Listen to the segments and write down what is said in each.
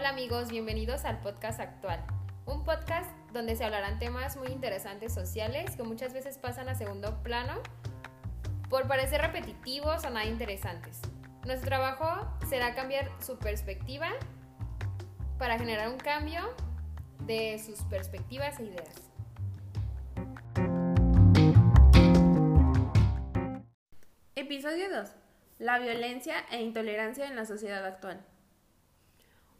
Hola amigos, bienvenidos al podcast actual. Un podcast donde se hablarán temas muy interesantes sociales que muchas veces pasan a segundo plano por parecer repetitivos o nada interesantes. Nuestro trabajo será cambiar su perspectiva para generar un cambio de sus perspectivas e ideas. Episodio 2. La violencia e intolerancia en la sociedad actual.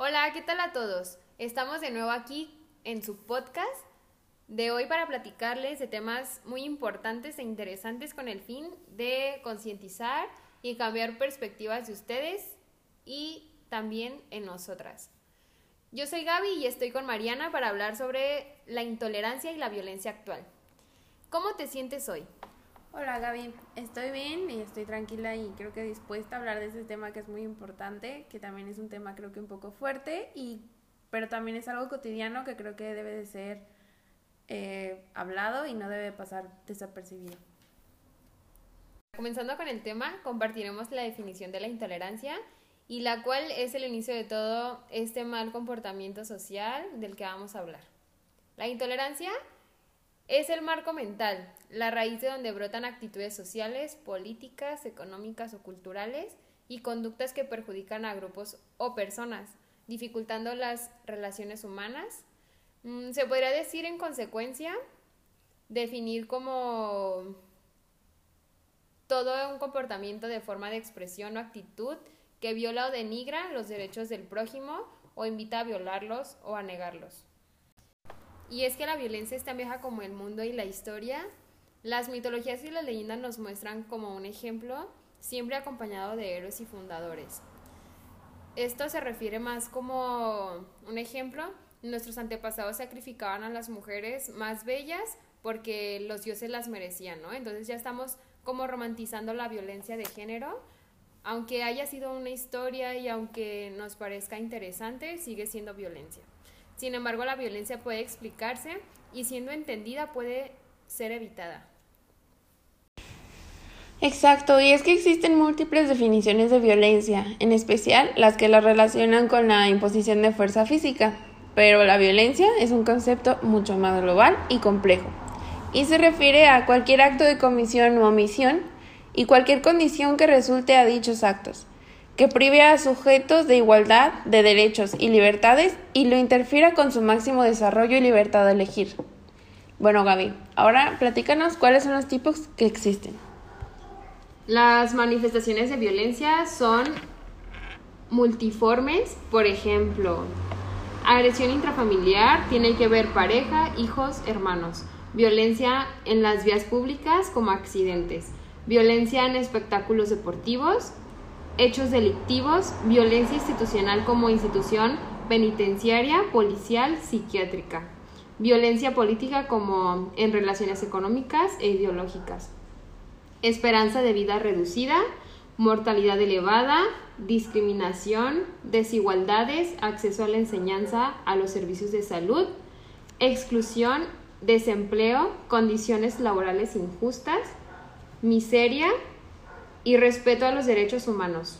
Hola, ¿qué tal a todos? Estamos de nuevo aquí en su podcast de hoy para platicarles de temas muy importantes e interesantes con el fin de concientizar y cambiar perspectivas de ustedes y también en nosotras. Yo soy Gaby y estoy con Mariana para hablar sobre la intolerancia y la violencia actual. ¿Cómo te sientes hoy? Hola Gaby, estoy bien y estoy tranquila y creo que dispuesta a hablar de este tema que es muy importante, que también es un tema creo que un poco fuerte, y, pero también es algo cotidiano que creo que debe de ser eh, hablado y no debe pasar desapercibido. Comenzando con el tema, compartiremos la definición de la intolerancia y la cual es el inicio de todo este mal comportamiento social del que vamos a hablar. La intolerancia es el marco mental, la raíz de donde brotan actitudes sociales, políticas, económicas o culturales y conductas que perjudican a grupos o personas, dificultando las relaciones humanas. Mm, se podría decir en consecuencia, definir como todo un comportamiento de forma de expresión o actitud que viola o denigra los derechos del prójimo o invita a violarlos o a negarlos. Y es que la violencia es tan vieja como el mundo y la historia. Las mitologías y las leyendas nos muestran como un ejemplo, siempre acompañado de héroes y fundadores. Esto se refiere más como un ejemplo. Nuestros antepasados sacrificaban a las mujeres más bellas porque los dioses las merecían, ¿no? Entonces ya estamos como romantizando la violencia de género. Aunque haya sido una historia y aunque nos parezca interesante, sigue siendo violencia. Sin embargo, la violencia puede explicarse y siendo entendida puede ser evitada. Exacto, y es que existen múltiples definiciones de violencia, en especial las que la relacionan con la imposición de fuerza física, pero la violencia es un concepto mucho más global y complejo, y se refiere a cualquier acto de comisión u omisión y cualquier condición que resulte a dichos actos, que prive a sujetos de igualdad de derechos y libertades y lo interfiera con su máximo desarrollo y libertad de elegir. Bueno, Gaby, ahora platícanos cuáles son los tipos que existen. Las manifestaciones de violencia son multiformes, por ejemplo, agresión intrafamiliar tiene que ver pareja, hijos, hermanos, violencia en las vías públicas como accidentes, violencia en espectáculos deportivos, hechos delictivos, violencia institucional como institución penitenciaria, policial, psiquiátrica, violencia política como en relaciones económicas e ideológicas, esperanza de vida reducida, mortalidad elevada, discriminación, desigualdades, acceso a la enseñanza, a los servicios de salud, exclusión, desempleo, condiciones laborales injustas, miseria, y respeto a los derechos humanos.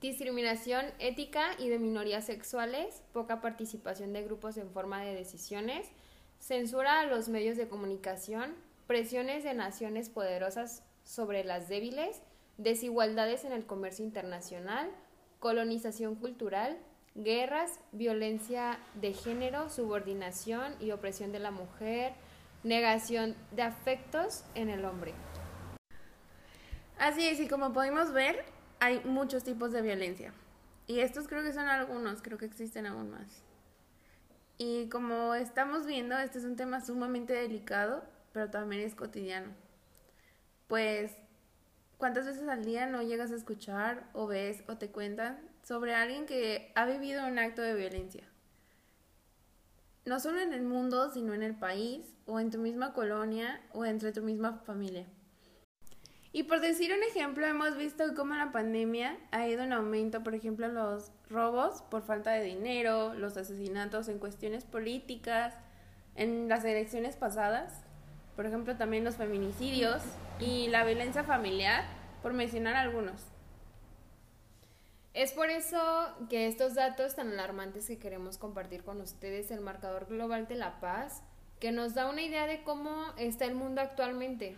Discriminación ética y de minorías sexuales, poca participación de grupos en forma de decisiones, censura a los medios de comunicación, presiones de naciones poderosas sobre las débiles, desigualdades en el comercio internacional, colonización cultural, guerras, violencia de género, subordinación y opresión de la mujer, negación de afectos en el hombre. Así es, y como podemos ver, hay muchos tipos de violencia. Y estos creo que son algunos, creo que existen aún más. Y como estamos viendo, este es un tema sumamente delicado, pero también es cotidiano. Pues, ¿cuántas veces al día no llegas a escuchar o ves o te cuentan sobre alguien que ha vivido un acto de violencia? No solo en el mundo, sino en el país o en tu misma colonia o entre tu misma familia. Y por decir un ejemplo, hemos visto cómo la pandemia ha ido en aumento, por ejemplo, los robos por falta de dinero, los asesinatos en cuestiones políticas, en las elecciones pasadas, por ejemplo, también los feminicidios y la violencia familiar, por mencionar algunos. Es por eso que estos datos tan alarmantes que queremos compartir con ustedes, el marcador global de la paz, que nos da una idea de cómo está el mundo actualmente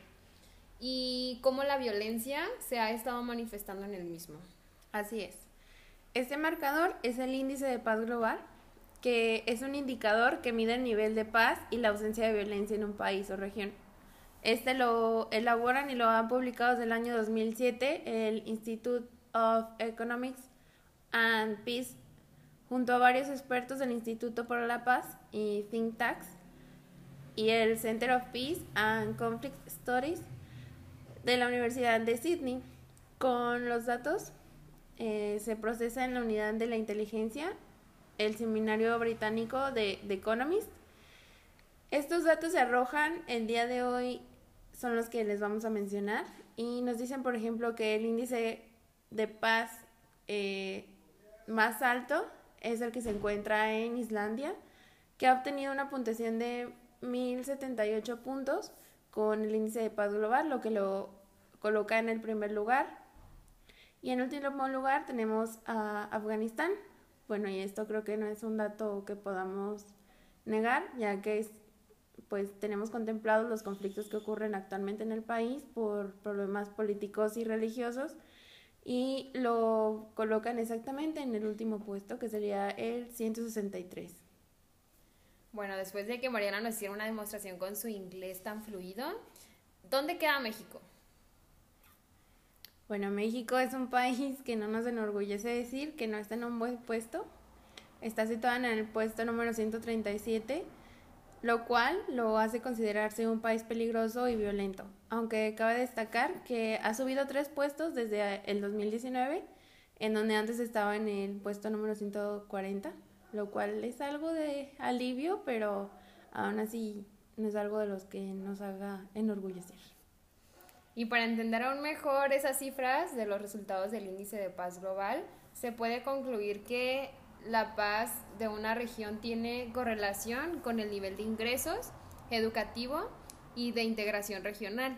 y cómo la violencia se ha estado manifestando en el mismo. Así es. Este marcador es el índice de paz global, que es un indicador que mide el nivel de paz y la ausencia de violencia en un país o región. Este lo elaboran y lo han publicado desde el año 2007 el Institute of Economics and Peace junto a varios expertos del Instituto por la Paz y Think Tanks y el Center of Peace and Conflict Studies de la Universidad de Sydney. Con los datos eh, se procesa en la unidad de la inteligencia, el seminario británico de The Economist. Estos datos se arrojan el día de hoy, son los que les vamos a mencionar, y nos dicen, por ejemplo, que el índice de paz eh, más alto es el que se encuentra en Islandia, que ha obtenido una puntuación de 1078 puntos con el índice de paz global, lo que lo coloca en el primer lugar. Y en último lugar tenemos a Afganistán. Bueno, y esto creo que no es un dato que podamos negar, ya que es, pues tenemos contemplados los conflictos que ocurren actualmente en el país por problemas políticos y religiosos y lo colocan exactamente en el último puesto, que sería el 163. Bueno, después de que Mariana nos hiciera una demostración con su inglés tan fluido, ¿dónde queda México? Bueno, México es un país que no nos enorgullece decir que no está en un buen puesto. Está situado en el puesto número 137 lo cual lo hace considerarse un país peligroso y violento, aunque cabe destacar que ha subido tres puestos desde el 2019, en donde antes estaba en el puesto número 140, lo cual es algo de alivio, pero aún así no es algo de los que nos haga enorgullecer. Y para entender aún mejor esas cifras de los resultados del índice de paz global, se puede concluir que la paz de una región tiene correlación con el nivel de ingresos educativo y de integración regional.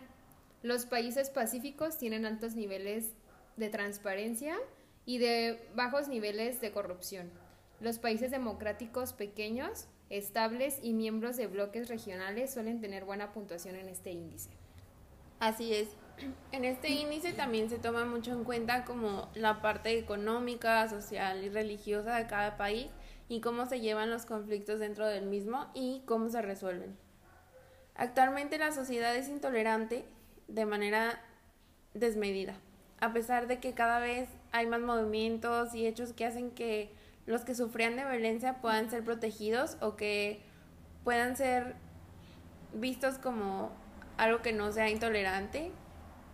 Los países pacíficos tienen altos niveles de transparencia y de bajos niveles de corrupción. Los países democráticos pequeños, estables y miembros de bloques regionales suelen tener buena puntuación en este índice. Así es. En este índice también se toma mucho en cuenta como la parte económica, social y religiosa de cada país y cómo se llevan los conflictos dentro del mismo y cómo se resuelven. Actualmente la sociedad es intolerante de manera desmedida, a pesar de que cada vez hay más movimientos y hechos que hacen que los que sufrían de violencia puedan ser protegidos o que puedan ser vistos como algo que no sea intolerante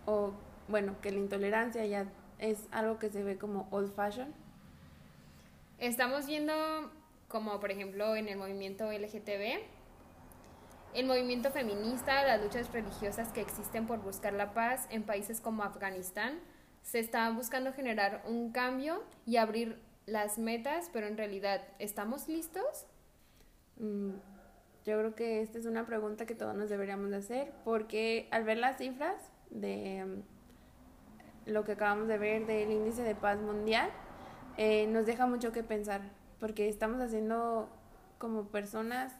o bueno, que la intolerancia ya es algo que se ve como old fashion. Estamos viendo como por ejemplo en el movimiento LGTB, el movimiento feminista, las luchas religiosas que existen por buscar la paz en países como Afganistán, se está buscando generar un cambio y abrir las metas, pero en realidad, ¿estamos listos? Mm, yo creo que esta es una pregunta que todos nos deberíamos de hacer, porque al ver las cifras de mm, lo que acabamos de ver del índice de paz mundial, eh, nos deja mucho que pensar, porque estamos haciendo como personas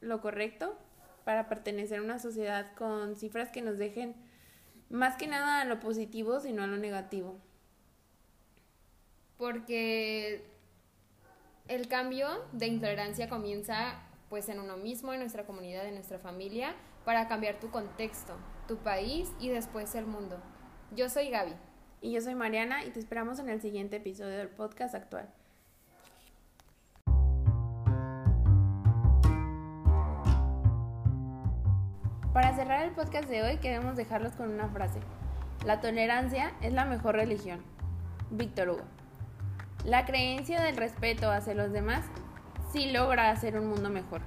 lo correcto para pertenecer a una sociedad con cifras que nos dejen más que nada a lo positivo, sino a lo negativo. Porque el cambio de intolerancia comienza pues en uno mismo, en nuestra comunidad, en nuestra familia, para cambiar tu contexto, tu país y después el mundo. Yo soy Gaby. Y yo soy Mariana y te esperamos en el siguiente episodio del podcast actual. Para cerrar el podcast de hoy queremos dejarlos con una frase. La tolerancia es la mejor religión. Víctor Hugo. La creencia del respeto hacia los demás sí logra hacer un mundo mejor.